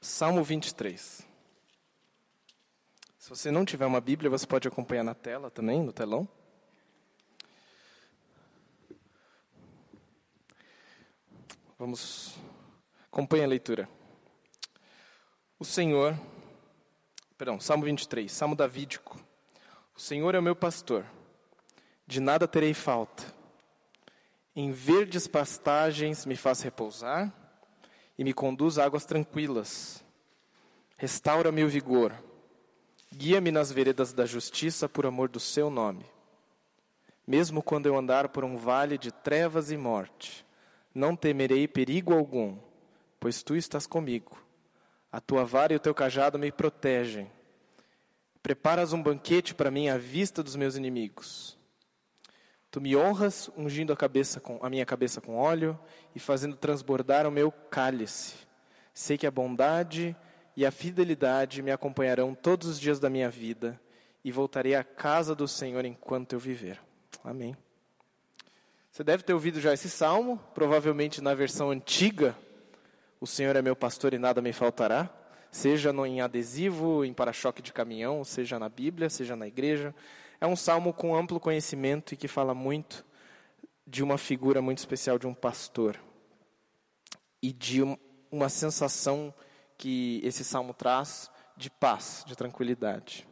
Salmo 23. Se você não tiver uma Bíblia, você pode acompanhar na tela também, no telão. Vamos, acompanhe a leitura. O Senhor, perdão, Salmo 23, Salmo davídico. O Senhor é o meu pastor, de nada terei falta. Em verdes pastagens me faz repousar e me conduz a águas tranquilas. Restaura meu vigor. Guia-me nas veredas da justiça por amor do seu nome. Mesmo quando eu andar por um vale de trevas e morte, não temerei perigo algum, pois tu estás comigo. A tua vara e o teu cajado me protegem. Preparas um banquete para mim à vista dos meus inimigos. Tu me honras ungindo a, cabeça com, a minha cabeça com óleo e fazendo transbordar o meu cálice. Sei que a bondade e a fidelidade me acompanharão todos os dias da minha vida e voltarei à casa do Senhor enquanto eu viver. Amém. Você deve ter ouvido já esse salmo, provavelmente na versão antiga. O Senhor é meu pastor e nada me faltará. Seja no, em adesivo, em para-choque de caminhão, seja na Bíblia, seja na igreja. É um salmo com amplo conhecimento e que fala muito de uma figura muito especial de um pastor e de uma sensação que esse salmo traz de paz, de tranquilidade.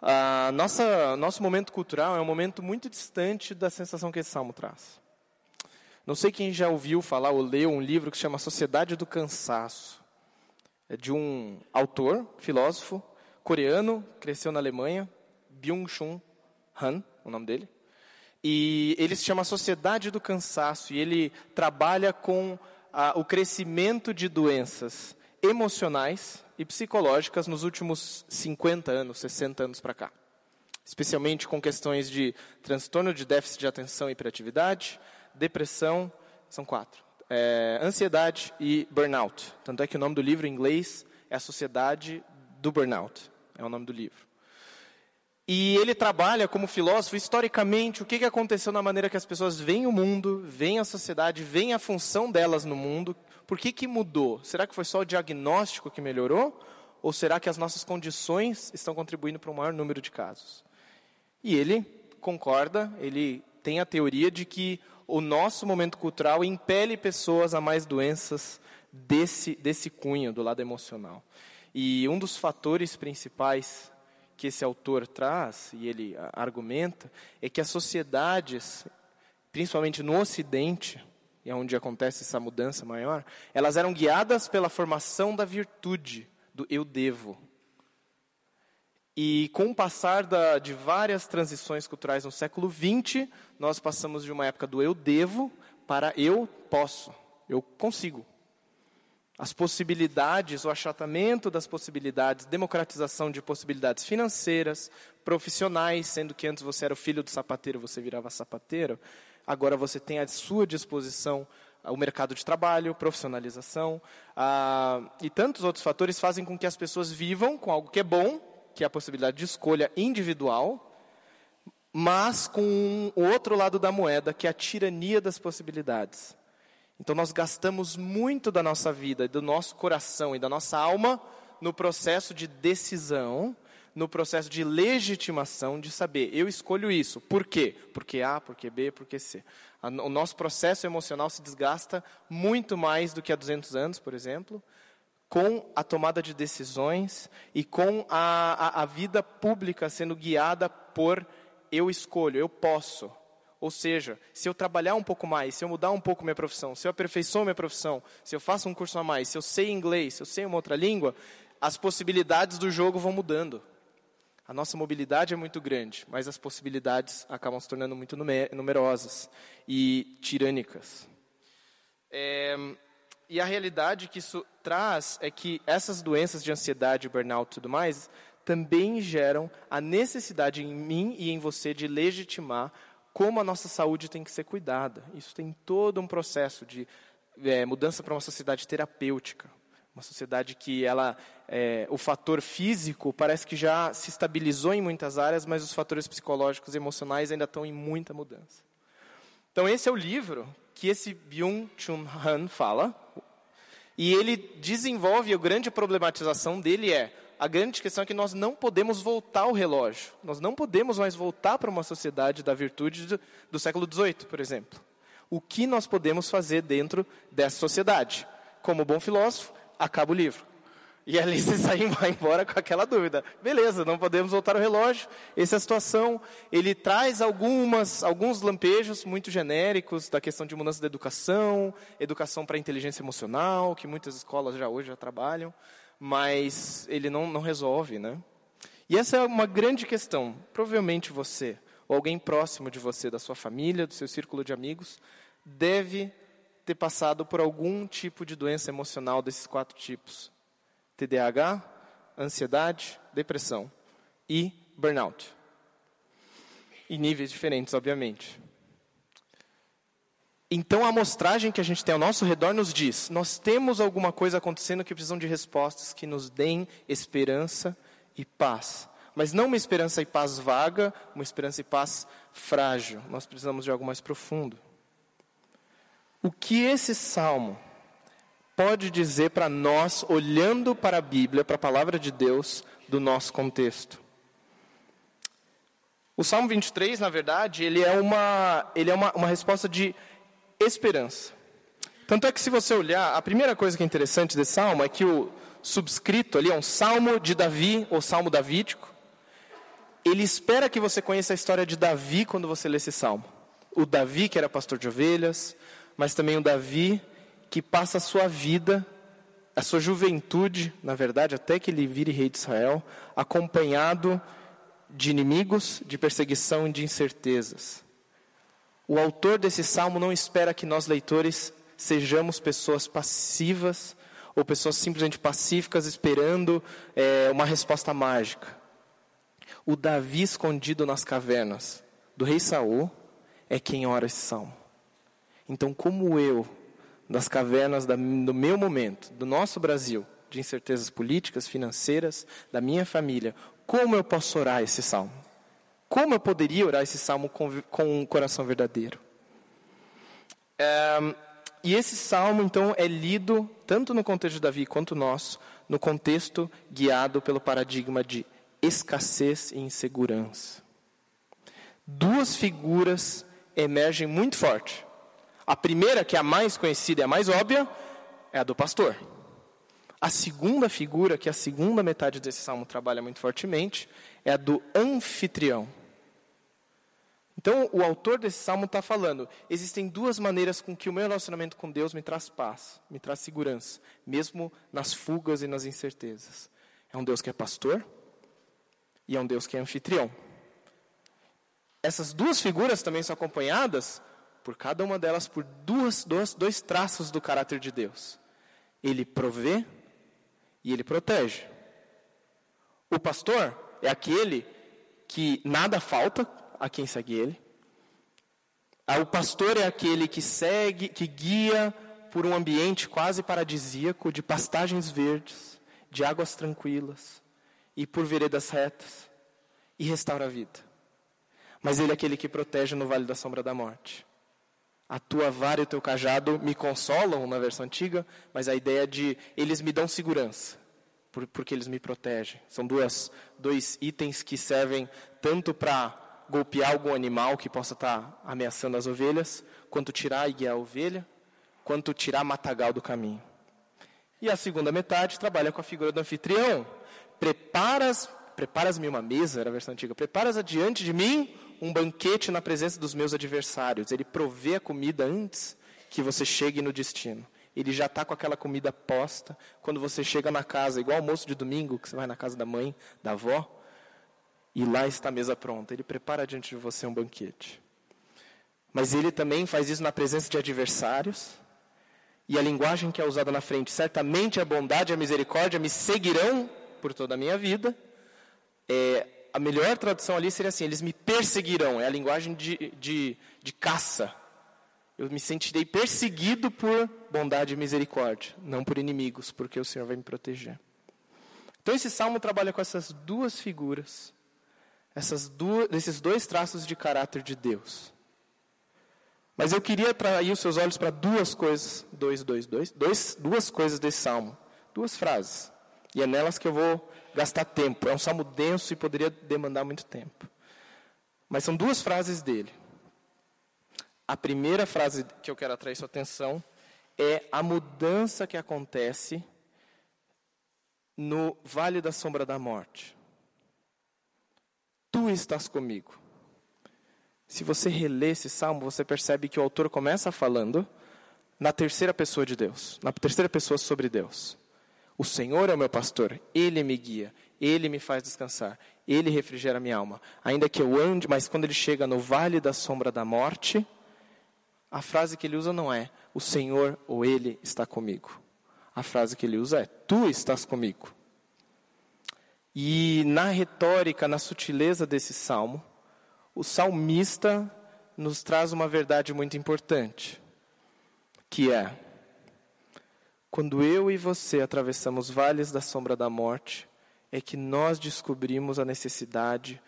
A nossa, nosso momento cultural é um momento muito distante da sensação que esse salmo traz. Não sei quem já ouviu falar ou leu um livro que se chama Sociedade do Cansaço. É de um autor, filósofo, coreano, cresceu na Alemanha, Byung-Chun Han, o nome dele. E ele se chama Sociedade do Cansaço e ele trabalha com o crescimento de doenças emocionais e psicológicas nos últimos 50 anos, 60 anos para cá. Especialmente com questões de transtorno de déficit de atenção e hiperatividade, depressão, são quatro, é, ansiedade e burnout. Tanto é que o nome do livro em inglês é A Sociedade do Burnout, é o nome do livro. E ele trabalha como filósofo historicamente o que, que aconteceu na maneira que as pessoas veem o mundo, veem a sociedade, veem a função delas no mundo. Por que, que mudou? Será que foi só o diagnóstico que melhorou? Ou será que as nossas condições estão contribuindo para um maior número de casos? E ele concorda, ele tem a teoria de que o nosso momento cultural impele pessoas a mais doenças desse, desse cunho, do lado emocional. E um dos fatores principais que esse autor traz, e ele argumenta, é que as sociedades, principalmente no Ocidente, e é onde acontece essa mudança maior, elas eram guiadas pela formação da virtude, do eu devo. E com o passar da, de várias transições culturais no século XX, nós passamos de uma época do eu devo para eu posso, eu consigo, as possibilidades, o achatamento das possibilidades, democratização de possibilidades financeiras, profissionais, sendo que antes você era o filho do sapateiro, você virava sapateiro, agora você tem à sua disposição o mercado de trabalho, profissionalização, ah, e tantos outros fatores fazem com que as pessoas vivam com algo que é bom, que é a possibilidade de escolha individual, mas com o outro lado da moeda, que é a tirania das possibilidades. Então nós gastamos muito da nossa vida, do nosso coração e da nossa alma no processo de decisão, no processo de legitimação de saber, eu escolho isso. Por quê? Porque A, porque B, porque C. O nosso processo emocional se desgasta muito mais do que há 200 anos, por exemplo, com a tomada de decisões e com a, a, a vida pública sendo guiada por eu escolho, eu posso. Ou seja, se eu trabalhar um pouco mais, se eu mudar um pouco minha profissão, se eu aperfeiçoo minha profissão, se eu faço um curso a mais, se eu sei inglês, se eu sei uma outra língua, as possibilidades do jogo vão mudando. A nossa mobilidade é muito grande, mas as possibilidades acabam se tornando muito numerosas e tirânicas. É, e a realidade que isso traz é que essas doenças de ansiedade, burnout e tudo mais, também geram a necessidade em mim e em você de legitimar como a nossa saúde tem que ser cuidada. Isso tem todo um processo de é, mudança para uma sociedade terapêutica, uma sociedade que ela, é, o fator físico parece que já se estabilizou em muitas áreas, mas os fatores psicológicos e emocionais ainda estão em muita mudança. Então esse é o livro que esse Byung-Chun Han fala. E ele desenvolve, a grande problematização dele é, a grande questão é que nós não podemos voltar o relógio. Nós não podemos mais voltar para uma sociedade da virtude do, do século XVIII, por exemplo. O que nós podemos fazer dentro dessa sociedade? Como bom filósofo, acaba o livro. E ali você sai embora com aquela dúvida. Beleza, não podemos voltar ao relógio. Essa é a situação. Ele traz algumas, alguns lampejos muito genéricos da questão de mudança da educação, educação para inteligência emocional, que muitas escolas já hoje já trabalham, mas ele não, não resolve, né? E essa é uma grande questão. Provavelmente você, ou alguém próximo de você, da sua família, do seu círculo de amigos, deve ter passado por algum tipo de doença emocional desses quatro tipos TDAH, ansiedade, depressão e burnout. Em níveis diferentes, obviamente. Então a amostragem que a gente tem ao nosso redor nos diz: nós temos alguma coisa acontecendo que precisam de respostas que nos deem esperança e paz. Mas não uma esperança e paz vaga, uma esperança e paz frágil. Nós precisamos de algo mais profundo. O que esse salmo pode dizer para nós, olhando para a Bíblia, para a palavra de Deus, do nosso contexto. O Salmo 23, na verdade, ele é uma, ele é uma, uma resposta de esperança. Tanto é que, se você olhar, a primeira coisa que é interessante desse salmo é que o subscrito ali é um salmo de Davi, ou salmo davídico. Ele espera que você conheça a história de Davi quando você lê esse salmo. O Davi, que era pastor de ovelhas, mas também o Davi, que passa a sua vida, a sua juventude, na verdade, até que ele vire rei de Israel, acompanhado de inimigos, de perseguição e de incertezas. O autor desse salmo não espera que nós, leitores, sejamos pessoas passivas ou pessoas simplesmente pacíficas esperando é, uma resposta mágica. O Davi escondido nas cavernas do rei Saul é quem ora esse salmo. Então, como eu, das cavernas da, do meu momento, do nosso Brasil, de incertezas políticas, financeiras, da minha família, como eu posso orar esse salmo? Como eu poderia orar esse salmo com, com um coração verdadeiro? É, e esse salmo, então, é lido tanto no contexto de Davi quanto nosso, no contexto guiado pelo paradigma de escassez e insegurança. Duas figuras emergem muito forte a primeira, que é a mais conhecida e a mais óbvia, é a do pastor. A segunda figura, que a segunda metade desse salmo trabalha muito fortemente, é a do anfitrião. Então, o autor desse salmo está falando: existem duas maneiras com que o meu relacionamento com Deus me traz paz, me traz segurança, mesmo nas fugas e nas incertezas. É um Deus que é pastor e é um Deus que é anfitrião. Essas duas figuras também são acompanhadas por cada uma delas por duas, dois, dois traços do caráter de Deus. Ele provê e ele protege. O pastor é aquele que nada falta a quem segue ele. Ah, o pastor é aquele que segue, que guia por um ambiente quase paradisíaco, de pastagens verdes, de águas tranquilas e por veredas retas e restaura a vida. Mas ele é aquele que protege no vale da sombra da morte. A tua vara e o teu cajado me consolam, na versão antiga, mas a ideia de eles me dão segurança, porque eles me protegem. São duas, dois itens que servem tanto para golpear algum animal que possa estar tá ameaçando as ovelhas, quanto tirar e guiar a ovelha, quanto tirar matagal do caminho. E a segunda metade trabalha com a figura do anfitrião. Preparas, preparas-me uma mesa, era a versão antiga, preparas adiante de mim um banquete na presença dos meus adversários. Ele provê a comida antes que você chegue no destino. Ele já está com aquela comida posta. Quando você chega na casa, igual almoço de domingo, que você vai na casa da mãe, da avó, e lá está a mesa pronta. Ele prepara diante de você um banquete. Mas ele também faz isso na presença de adversários. E a linguagem que é usada na frente, certamente a bondade e a misericórdia me seguirão por toda a minha vida. É, a melhor tradução ali seria assim: eles me perseguirão. É a linguagem de, de, de caça. Eu me sentirei perseguido por bondade e misericórdia, não por inimigos, porque o Senhor vai me proteger. Então esse salmo trabalha com essas duas figuras, essas duas, esses dois traços de caráter de Deus. Mas eu queria atrair os seus olhos para duas coisas, dois, dois, dois, dois, duas coisas desse salmo, duas frases. E é nelas que eu vou gastar tempo. É um salmo denso e poderia demandar muito tempo. Mas são duas frases dele. A primeira frase que eu quero atrair sua atenção é a mudança que acontece no vale da sombra da morte. Tu estás comigo. Se você relê esse salmo, você percebe que o autor começa falando na terceira pessoa de Deus, na terceira pessoa sobre Deus. O Senhor é o meu pastor, ele me guia, ele me faz descansar, ele refrigera minha alma. Ainda que eu ande, mas quando ele chega no vale da sombra da morte, a frase que ele usa não é o Senhor ou ele está comigo. A frase que ele usa é tu estás comigo. E na retórica, na sutileza desse salmo, o salmista nos traz uma verdade muito importante, que é: quando eu e você atravessamos vales da sombra da morte, é que nós descobrimos a necessidade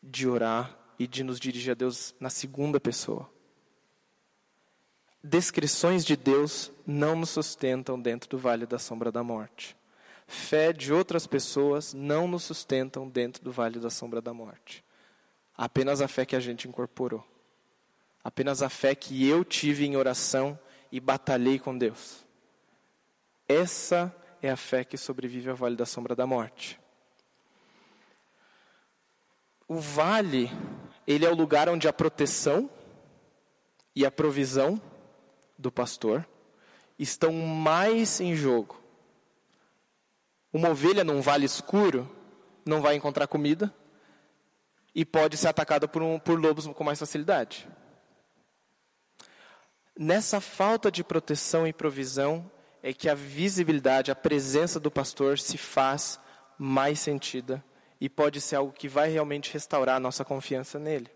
de orar e de nos dirigir a Deus na segunda pessoa. Descrições de Deus não nos sustentam dentro do vale da sombra da morte. Fé de outras pessoas não nos sustentam dentro do vale da sombra da morte. Apenas a fé que a gente incorporou. Apenas a fé que eu tive em oração e batalhei com Deus. Essa é a fé que sobrevive ao vale da sombra da morte. O vale, ele é o lugar onde a proteção e a provisão do pastor estão mais em jogo. Uma ovelha num vale escuro não vai encontrar comida, e pode ser atacada por, um, por lobos com mais facilidade. Nessa falta de proteção e provisão é que a visibilidade, a presença do pastor se faz mais sentida e pode ser algo que vai realmente restaurar a nossa confiança nele.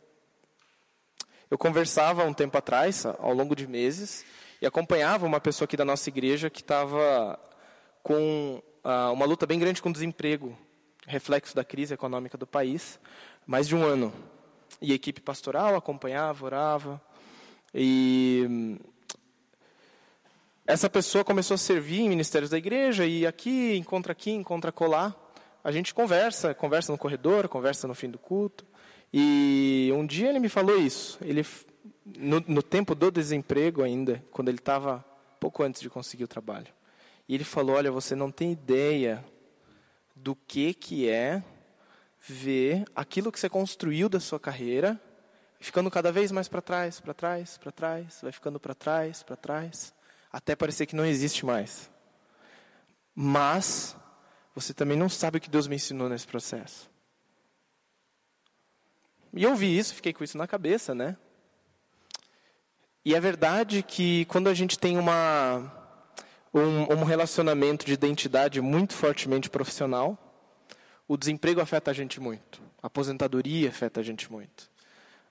Eu conversava um tempo atrás, ao longo de meses, e acompanhava uma pessoa aqui da nossa igreja que estava com uh, uma luta bem grande com o desemprego, reflexo da crise econômica do país mais de um ano. E a equipe pastoral acompanhava, orava. E essa pessoa começou a servir em ministérios da igreja, e aqui, encontra aqui, encontra colar. A gente conversa, conversa no corredor, conversa no fim do culto. E um dia ele me falou isso. Ele, no, no tempo do desemprego ainda, quando ele estava pouco antes de conseguir o trabalho. E ele falou: Olha, você não tem ideia do que, que é ver aquilo que você construiu da sua carreira ficando cada vez mais para trás, para trás, para trás, vai ficando para trás, para trás, até parecer que não existe mais. Mas você também não sabe o que Deus me ensinou nesse processo. E eu vi isso, fiquei com isso na cabeça, né? E é verdade que quando a gente tem uma, um, um relacionamento de identidade muito fortemente profissional, o desemprego afeta a gente muito. A aposentadoria afeta a gente muito.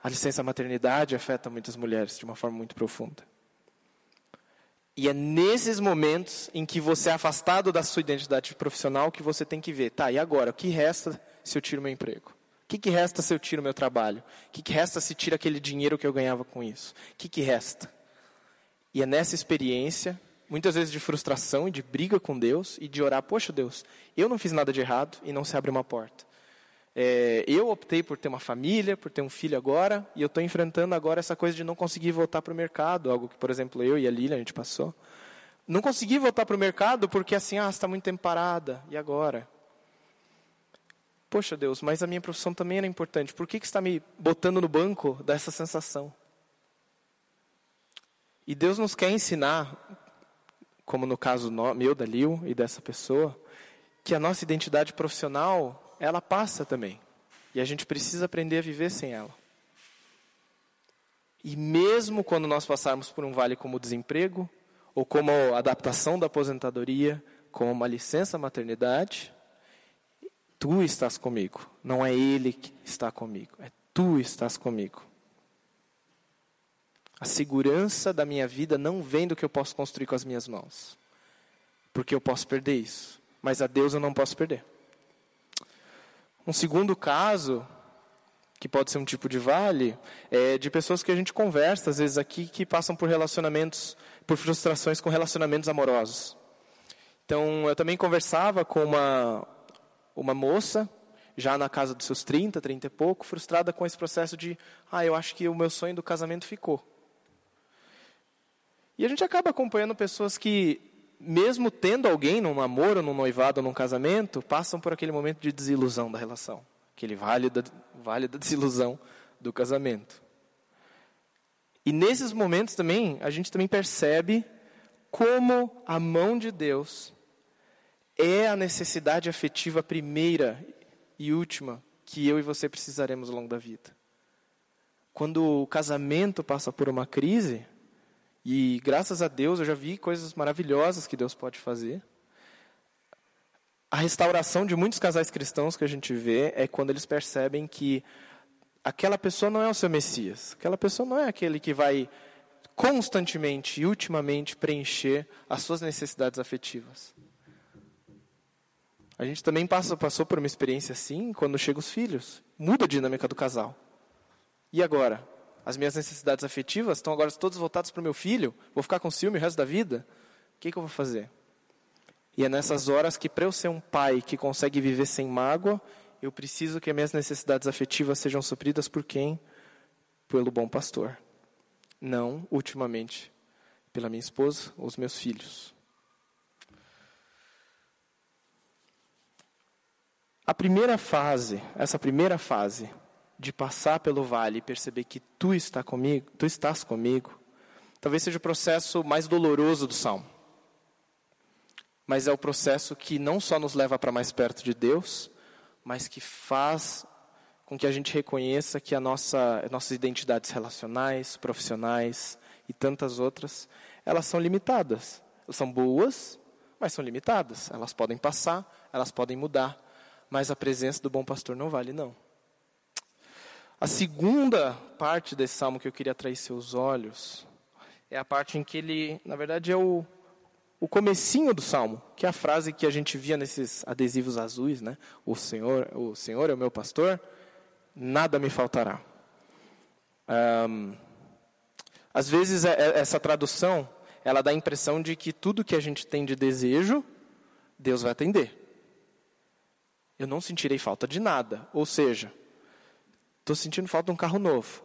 A licença maternidade afeta muitas mulheres de uma forma muito profunda. E é nesses momentos em que você é afastado da sua identidade profissional que você tem que ver, tá, e agora? O que resta se eu tiro meu emprego? O que, que resta se eu tiro meu trabalho? O que, que resta se tira aquele dinheiro que eu ganhava com isso? O que, que resta? E é nessa experiência muitas vezes de frustração e de briga com Deus e de orar, poxa Deus, eu não fiz nada de errado e não se abre uma porta. É, eu optei por ter uma família, por ter um filho agora, e eu estou enfrentando agora essa coisa de não conseguir voltar para o mercado, algo que, por exemplo, eu e a Lília, a gente passou. Não consegui voltar para o mercado porque assim, ah, está muito tempo parada, e agora? Poxa Deus, mas a minha profissão também era importante, por que, que está me botando no banco dessa sensação? E Deus nos quer ensinar, como no caso meu, da Lil e dessa pessoa, que a nossa identidade profissional, ela passa também. E a gente precisa aprender a viver sem ela. E mesmo quando nós passarmos por um vale como o desemprego, ou como a adaptação da aposentadoria, como uma licença maternidade, tu estás comigo. Não é ele que está comigo, é tu estás comigo. A segurança da minha vida não vem do que eu posso construir com as minhas mãos. Porque eu posso perder isso. Mas a Deus eu não posso perder. Um segundo caso que pode ser um tipo de vale, é de pessoas que a gente conversa, às vezes aqui, que passam por relacionamentos, por frustrações com relacionamentos amorosos. Então, eu também conversava com uma, uma moça, já na casa dos seus 30, 30 e pouco, frustrada com esse processo de, ah, eu acho que o meu sonho do casamento ficou. E a gente acaba acompanhando pessoas que, mesmo tendo alguém num namoro, num noivado, num casamento, passam por aquele momento de desilusão da relação aquele vale da, vale da desilusão do casamento. E nesses momentos também, a gente também percebe como a mão de Deus é a necessidade afetiva primeira e última que eu e você precisaremos ao longo da vida. Quando o casamento passa por uma crise, e graças a Deus eu já vi coisas maravilhosas que Deus pode fazer, a restauração de muitos casais cristãos que a gente vê é quando eles percebem que aquela pessoa não é o seu Messias, aquela pessoa não é aquele que vai constantemente e ultimamente preencher as suas necessidades afetivas. A gente também passa, passou por uma experiência assim quando chegam os filhos. Muda a dinâmica do casal. E agora? As minhas necessidades afetivas estão agora todas voltadas para o meu filho? Vou ficar com ciúme o resto da vida? O que, que eu vou fazer? E é nessas horas que, para eu ser um pai que consegue viver sem mágoa, eu preciso que as minhas necessidades afetivas sejam supridas por quem? Pelo bom pastor. Não, ultimamente, pela minha esposa ou os meus filhos. A primeira fase, essa primeira fase de passar pelo vale e perceber que tu está comigo, tu estás comigo, talvez seja o processo mais doloroso do salmo mas é o processo que não só nos leva para mais perto de Deus, mas que faz com que a gente reconheça que a nossa, nossas identidades relacionais, profissionais e tantas outras, elas são limitadas. Elas são boas, mas são limitadas. Elas podem passar, elas podem mudar, mas a presença do bom pastor não vale não. A segunda parte desse salmo que eu queria atrair seus olhos é a parte em que ele, na verdade, é o o comecinho do salmo, que é a frase que a gente via nesses adesivos azuis, né? O Senhor, o Senhor é o meu pastor, nada me faltará. Um, às vezes é, é, essa tradução ela dá a impressão de que tudo que a gente tem de desejo, Deus vai atender. Eu não sentirei falta de nada. Ou seja, estou sentindo falta de um carro novo.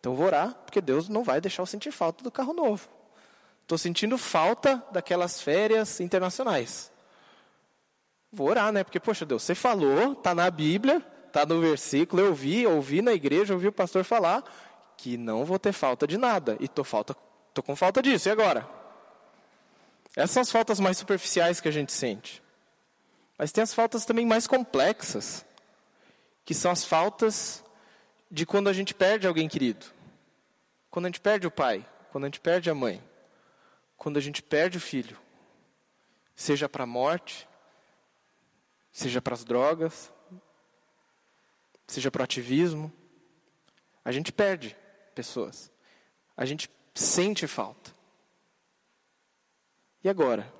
Então vou orar, porque Deus não vai deixar eu sentir falta do carro novo. Estou sentindo falta daquelas férias internacionais. Vou orar, né? Porque, poxa Deus, você falou, está na Bíblia, está no versículo, eu vi, ouvi na igreja, ouvi o pastor falar que não vou ter falta de nada. E estou falta, tô com falta disso, e agora? Essas são as faltas mais superficiais que a gente sente. Mas tem as faltas também mais complexas, que são as faltas de quando a gente perde alguém querido. Quando a gente perde o pai, quando a gente perde a mãe quando a gente perde o filho, seja para a morte, seja para as drogas, seja para o ativismo, a gente perde pessoas. A gente sente falta. E agora?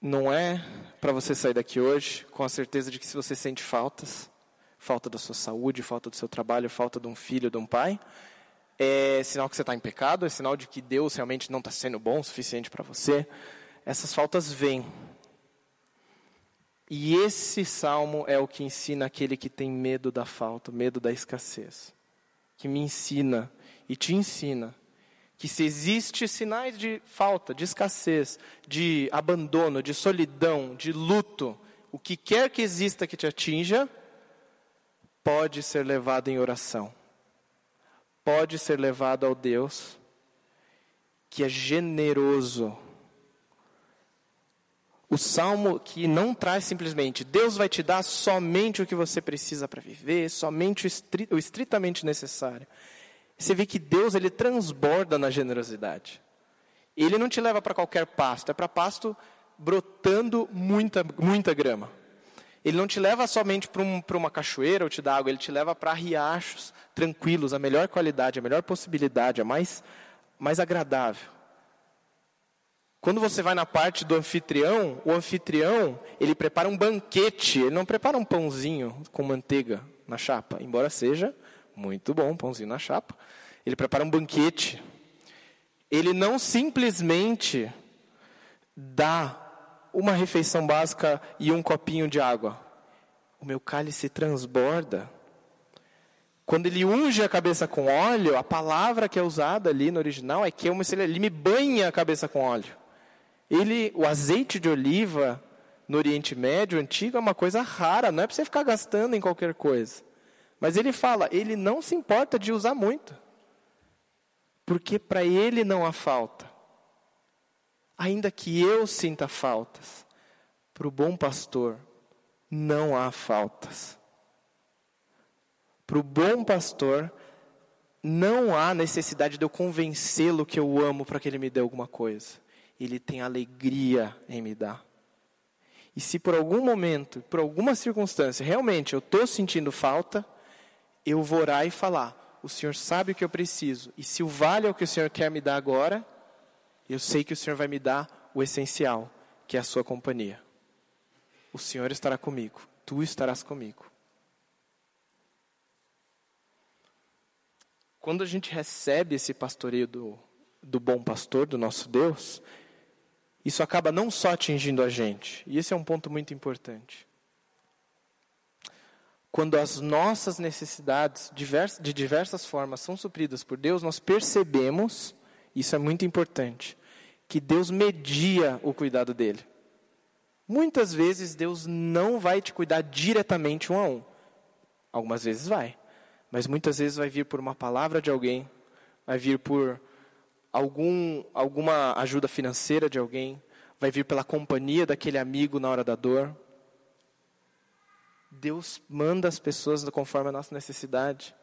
Não é para você sair daqui hoje com a certeza de que se você sente faltas, falta da sua saúde, falta do seu trabalho, falta de um filho, de um pai, é sinal que você está em pecado, é sinal de que Deus realmente não está sendo bom o suficiente para você. Essas faltas vêm. E esse salmo é o que ensina aquele que tem medo da falta, medo da escassez. Que me ensina e te ensina que se existe sinais de falta, de escassez, de abandono, de solidão, de luto, o que quer que exista que te atinja, pode ser levado em oração pode ser levado ao Deus que é generoso. O salmo que não traz simplesmente Deus vai te dar somente o que você precisa para viver, somente o estritamente necessário. Você vê que Deus ele transborda na generosidade. Ele não te leva para qualquer pasto, é para pasto brotando muita, muita grama. Ele não te leva somente para um, uma cachoeira ou te dá água, ele te leva para riachos tranquilos, a melhor qualidade, a melhor possibilidade, a mais, mais agradável. Quando você vai na parte do anfitrião, o anfitrião, ele prepara um banquete, ele não prepara um pãozinho com manteiga na chapa, embora seja muito bom, pãozinho na chapa. Ele prepara um banquete. Ele não simplesmente dá uma refeição básica e um copinho de água. O meu cálice transborda. Quando ele unge a cabeça com óleo, a palavra que é usada ali no original é que ele me banha a cabeça com óleo. Ele, o azeite de oliva no Oriente Médio antigo é uma coisa rara, não é para você ficar gastando em qualquer coisa. Mas ele fala, ele não se importa de usar muito. Porque para ele não há falta. Ainda que eu sinta faltas, para o bom pastor não há faltas. Para o bom pastor não há necessidade de eu convencê-lo que eu amo para que ele me dê alguma coisa ele tem alegria em me dar. E se por algum momento, por alguma circunstância, realmente eu estou sentindo falta, eu vou orar e falar: o Senhor sabe o que eu preciso. E se o vale é o que o Senhor quer me dar agora, eu sei que o Senhor vai me dar o essencial, que é a sua companhia. O Senhor estará comigo, tu estarás comigo. Quando a gente recebe esse pastoreio do, do bom pastor, do nosso Deus, isso acaba não só atingindo a gente, e esse é um ponto muito importante. Quando as nossas necessidades de diversas formas são supridas por Deus, nós percebemos, isso é muito importante, que Deus media o cuidado dele. Muitas vezes Deus não vai te cuidar diretamente um a um. Algumas vezes vai. Mas muitas vezes vai vir por uma palavra de alguém, vai vir por algum, alguma ajuda financeira de alguém, vai vir pela companhia daquele amigo na hora da dor. Deus manda as pessoas conforme a nossa necessidade.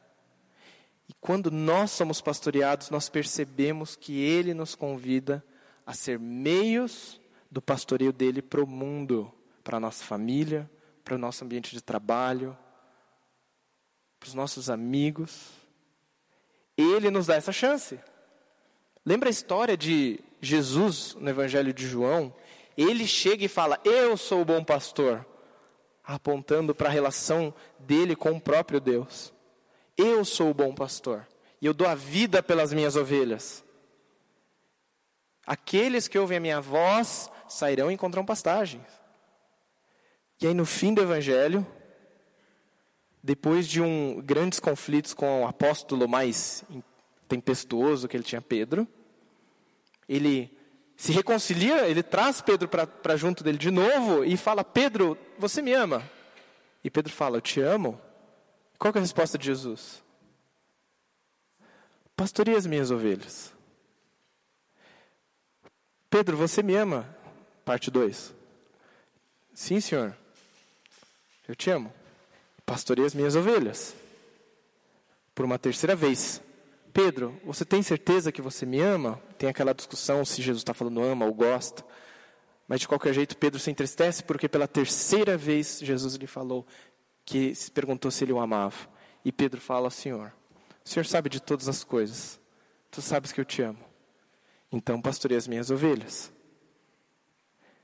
E quando nós somos pastoreados, nós percebemos que Ele nos convida a ser meios do pastoreio dele para o mundo, para a nossa família, para o nosso ambiente de trabalho, para os nossos amigos. Ele nos dá essa chance. Lembra a história de Jesus no Evangelho de João? Ele chega e fala: Eu sou o bom pastor, apontando para a relação dele com o próprio Deus. Eu sou o bom pastor e eu dou a vida pelas minhas ovelhas. Aqueles que ouvem a minha voz sairão e encontrarão pastagens. E aí, no fim do Evangelho, depois de um grandes conflitos com o apóstolo mais tempestuoso que ele tinha, Pedro, ele se reconcilia, ele traz Pedro para junto dele de novo e fala: Pedro, você me ama? E Pedro fala: Eu te amo. Qual é a resposta de Jesus? Pastoreia as minhas ovelhas. Pedro, você me ama? Parte 2. Sim, senhor. Eu te amo. Pastoreia as minhas ovelhas. Por uma terceira vez. Pedro, você tem certeza que você me ama? Tem aquela discussão se Jesus está falando ama ou gosta. Mas de qualquer jeito, Pedro se entristece porque pela terceira vez Jesus lhe falou que se perguntou se ele o amava. E Pedro fala: Senhor, o Senhor sabe de todas as coisas. Tu sabes que eu te amo. Então pastorei as minhas ovelhas.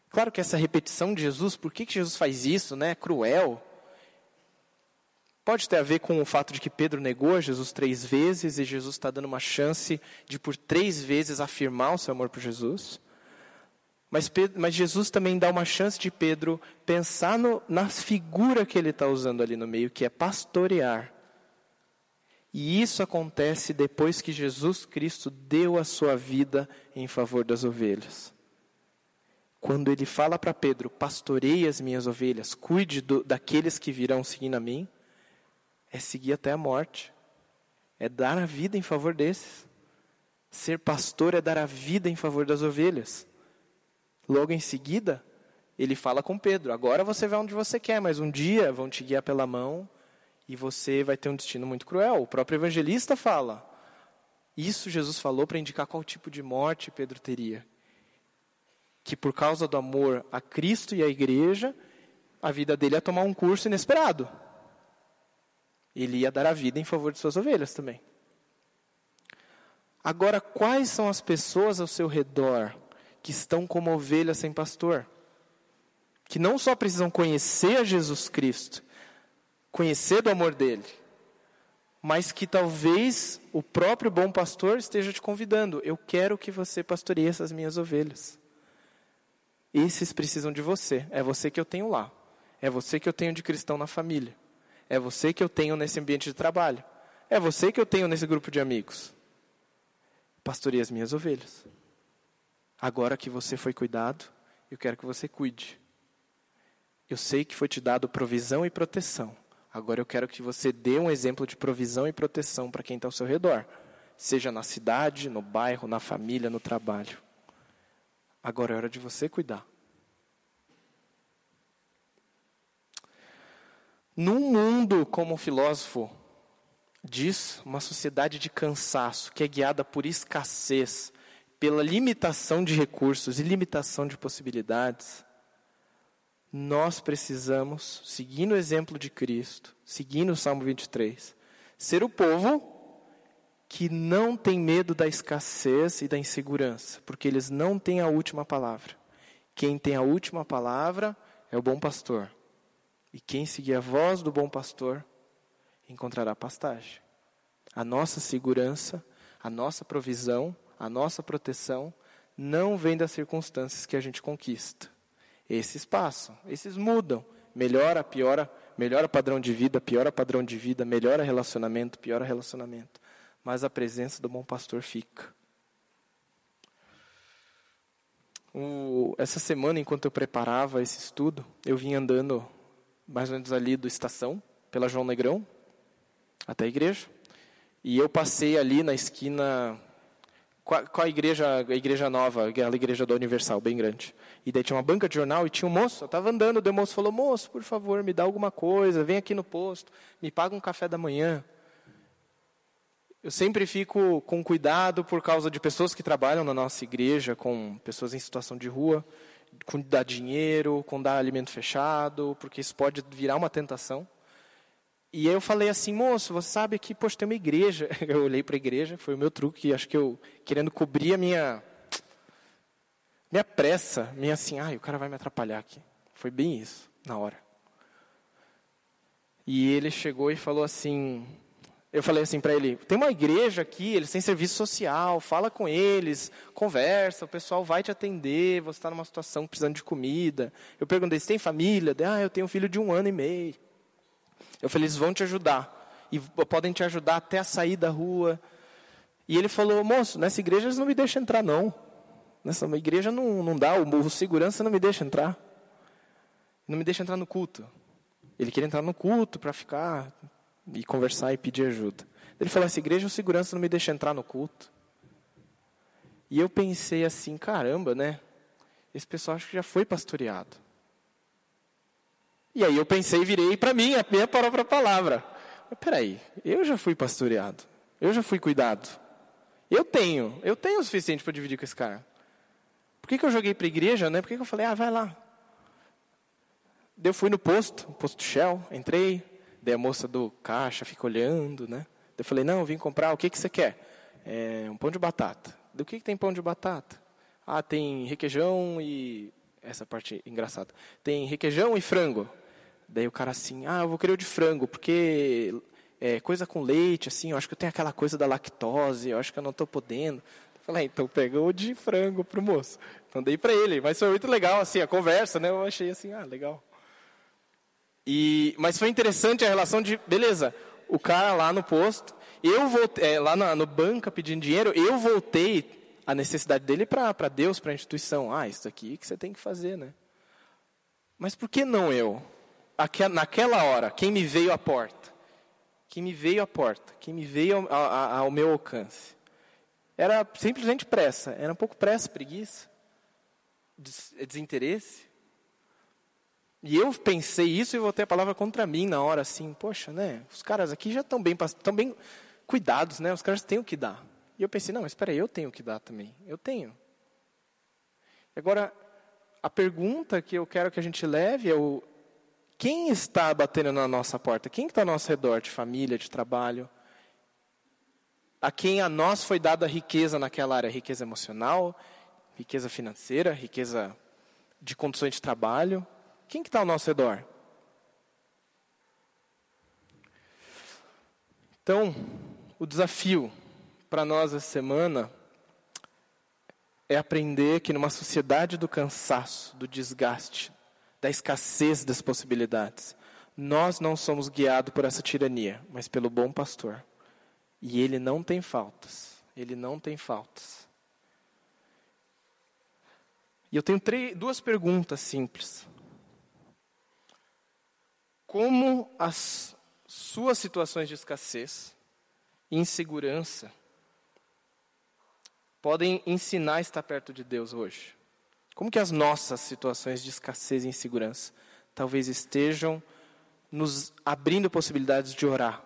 Claro que essa repetição de Jesus, por que, que Jesus faz isso, né? É cruel. Pode ter a ver com o fato de que Pedro negou Jesus três vezes e Jesus está dando uma chance de, por três vezes, afirmar o seu amor por Jesus. Mas, Pedro, mas Jesus também dá uma chance de Pedro pensar no, na figura que ele está usando ali no meio, que é pastorear. E isso acontece depois que Jesus Cristo deu a sua vida em favor das ovelhas. Quando ele fala para Pedro: Pastorei as minhas ovelhas, cuide do, daqueles que virão seguindo a mim é seguir até a morte, é dar a vida em favor desses. Ser pastor é dar a vida em favor das ovelhas. Logo em seguida, ele fala com Pedro: agora você vai onde você quer, mas um dia vão te guiar pela mão e você vai ter um destino muito cruel. O próprio evangelista fala. Isso Jesus falou para indicar qual tipo de morte Pedro teria. Que por causa do amor a Cristo e à igreja, a vida dele ia tomar um curso inesperado. Ele ia dar a vida em favor de suas ovelhas também. Agora, quais são as pessoas ao seu redor que estão como ovelhas sem pastor, que não só precisam conhecer a Jesus Cristo, conhecer do amor dele, mas que talvez o próprio bom pastor esteja te convidando. Eu quero que você pastoreie essas minhas ovelhas. Esses precisam de você. É você que eu tenho lá. É você que eu tenho de cristão na família. É você que eu tenho nesse ambiente de trabalho. É você que eu tenho nesse grupo de amigos. Pastorei as minhas ovelhas. Agora que você foi cuidado, eu quero que você cuide. Eu sei que foi te dado provisão e proteção. Agora eu quero que você dê um exemplo de provisão e proteção para quem está ao seu redor, seja na cidade, no bairro, na família, no trabalho. Agora é hora de você cuidar. Num mundo, como o filósofo diz, uma sociedade de cansaço, que é guiada por escassez, pela limitação de recursos e limitação de possibilidades, nós precisamos, seguindo o exemplo de Cristo, seguindo o Salmo 23, ser o povo que não tem medo da escassez e da insegurança, porque eles não têm a última palavra. Quem tem a última palavra é o bom pastor. E quem seguir a voz do bom pastor encontrará pastagem. A nossa segurança, a nossa provisão, a nossa proteção não vem das circunstâncias que a gente conquista esses passam, esses mudam. Melhora, piora, melhora padrão de vida, piora padrão de vida, melhora relacionamento, piora relacionamento. Mas a presença do bom pastor fica. O, essa semana, enquanto eu preparava esse estudo, eu vim andando mais ou menos ali do estação, pela João Negrão, até a igreja. E eu passei ali na esquina qual, a igreja, a igreja nova, aquela igreja da Universal, bem grande. E daí tinha uma banca de jornal e tinha um moço, eu estava andando, o moço falou, moço, por favor, me dá alguma coisa, vem aqui no posto, me paga um café da manhã. Eu sempre fico com cuidado por causa de pessoas que trabalham na nossa igreja, com pessoas em situação de rua, com dar dinheiro, com dar alimento fechado, porque isso pode virar uma tentação. E aí eu falei assim, moço, você sabe que, poxa, tem uma igreja. Eu olhei para a igreja, foi o meu truque, acho que eu, querendo cobrir a minha, minha pressa, minha assim, ai, o cara vai me atrapalhar aqui. Foi bem isso, na hora. E ele chegou e falou assim, eu falei assim para ele, tem uma igreja aqui, eles têm serviço social, fala com eles, conversa, o pessoal vai te atender, você está numa situação precisando de comida. Eu perguntei, você tem família? Ah, eu tenho um filho de um ano e meio. Eu falei, eles vão te ajudar. E podem te ajudar até a sair da rua. E ele falou, moço, nessa igreja eles não me deixam entrar, não. Nessa igreja não, não dá, o, o segurança não me deixa entrar. Não me deixa entrar no culto. Ele queria entrar no culto para ficar e conversar e pedir ajuda. Ele falou, essa igreja o segurança não me deixa entrar no culto. E eu pensei assim, caramba, né? Esse pessoal acho que já foi pastoreado. E aí eu pensei, virei para mim a minha própria palavra. Mas peraí, eu já fui pastoreado, eu já fui cuidado. Eu tenho, eu tenho o suficiente para dividir com esse cara. Por que, que eu joguei para a igreja, né? Por que, que eu falei, ah, vai lá. Eu fui no posto, posto Shell, entrei, daí a moça do caixa fica olhando, né? Eu falei, não, eu vim comprar, o que, que você quer? É, um pão de batata. Do que, que tem pão de batata? Ah, tem requeijão e... Essa parte engraçada. Tem requeijão e frango. Daí o cara assim, ah, eu vou querer o de frango, porque é, coisa com leite, assim, eu acho que eu tenho aquela coisa da lactose, eu acho que eu não estou podendo. Eu falei, ah, então pega o de frango pro moço. Então dei para ele, mas foi muito legal, assim, a conversa, né? Eu achei assim, ah, legal. E, mas foi interessante a relação de, beleza, o cara lá no posto, eu voltei, é, lá no, no banco pedindo dinheiro, eu voltei a necessidade dele para Deus, para a instituição. Ah, isso aqui que você tem que fazer, né? Mas por que não eu? naquela hora, quem me veio à porta? Quem me veio à porta? Quem me veio ao, ao, ao meu alcance? Era simplesmente pressa. Era um pouco pressa, preguiça, desinteresse. E eu pensei isso e voltei a palavra contra mim na hora, assim, poxa, né? Os caras aqui já estão bem, estão bem cuidados, né? Os caras têm o que dar. E eu pensei, não, espera aí, eu tenho o que dar também. Eu tenho. Agora, a pergunta que eu quero que a gente leve é o, quem está batendo na nossa porta? Quem está ao nosso redor, de família, de trabalho? A quem a nós foi dada riqueza naquela área, riqueza emocional, riqueza financeira, riqueza de condições de trabalho. Quem que está ao nosso redor? Então, o desafio para nós essa semana é aprender que numa sociedade do cansaço, do desgaste, da escassez das possibilidades, nós não somos guiados por essa tirania, mas pelo bom pastor. E ele não tem faltas. Ele não tem faltas. E eu tenho três, duas perguntas simples. Como as suas situações de escassez e insegurança podem ensinar a estar perto de Deus hoje? Como que as nossas situações de escassez e insegurança talvez estejam nos abrindo possibilidades de orar,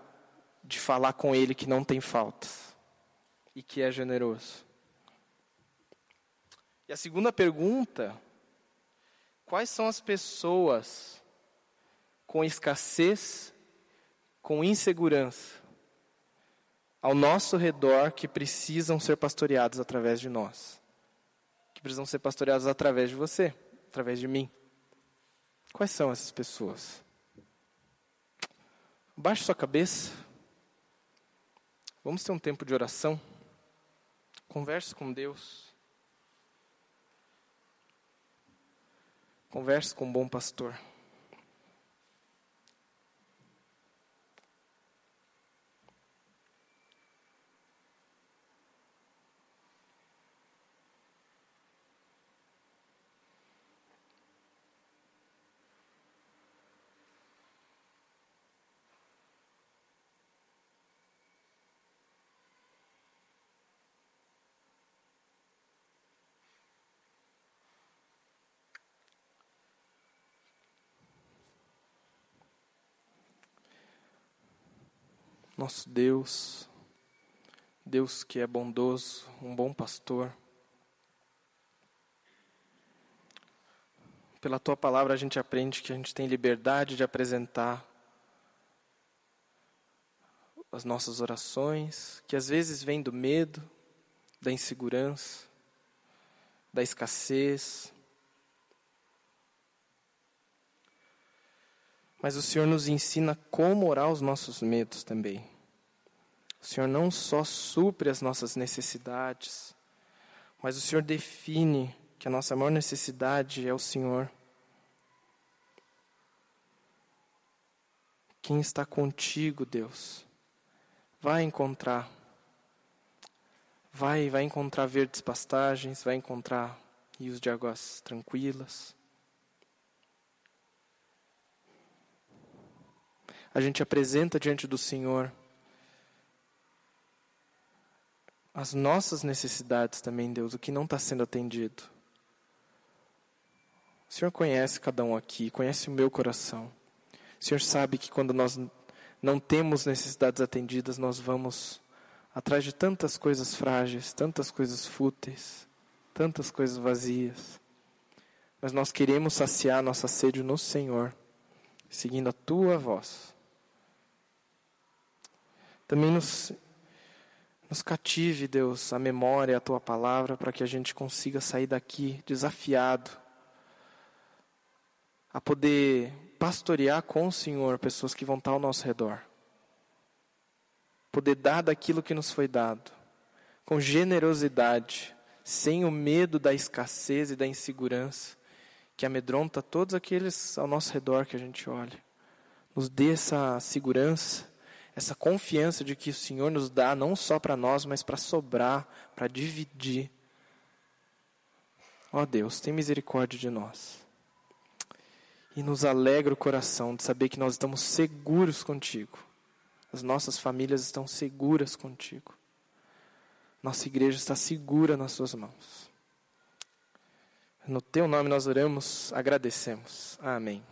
de falar com Ele que não tem faltas e que é generoso? E a segunda pergunta: quais são as pessoas com escassez, com insegurança, ao nosso redor que precisam ser pastoreados através de nós? Que precisam ser pastoreados através de você, através de mim? Quais são essas pessoas? Baixe sua cabeça. Vamos ter um tempo de oração. Converse com Deus. Converse com um bom pastor. Nosso Deus, Deus que é bondoso, um bom pastor. Pela tua palavra a gente aprende que a gente tem liberdade de apresentar as nossas orações, que às vezes vem do medo, da insegurança, da escassez. Mas o Senhor nos ensina como orar os nossos medos também. O Senhor não só supre as nossas necessidades, mas o Senhor define que a nossa maior necessidade é o Senhor. Quem está contigo, Deus, vai encontrar. Vai, vai encontrar verdes pastagens, vai encontrar rios de águas tranquilas. A gente apresenta diante do Senhor as nossas necessidades também, Deus, o que não está sendo atendido. O Senhor conhece cada um aqui, conhece o meu coração. O Senhor sabe que quando nós não temos necessidades atendidas, nós vamos atrás de tantas coisas frágeis, tantas coisas fúteis, tantas coisas vazias. Mas nós queremos saciar nossa sede no Senhor, seguindo a tua voz. Também nos nos cative, Deus, a memória, a tua palavra, para que a gente consiga sair daqui desafiado a poder pastorear com o Senhor pessoas que vão estar ao nosso redor. Poder dar daquilo que nos foi dado, com generosidade, sem o medo da escassez e da insegurança que amedronta todos aqueles ao nosso redor que a gente olha. Nos dê essa segurança essa confiança de que o Senhor nos dá não só para nós, mas para sobrar, para dividir. Ó Deus, tem misericórdia de nós. E nos alegra o coração de saber que nós estamos seguros contigo. As nossas famílias estão seguras contigo. Nossa igreja está segura nas suas mãos. No teu nome nós oramos, agradecemos. Amém.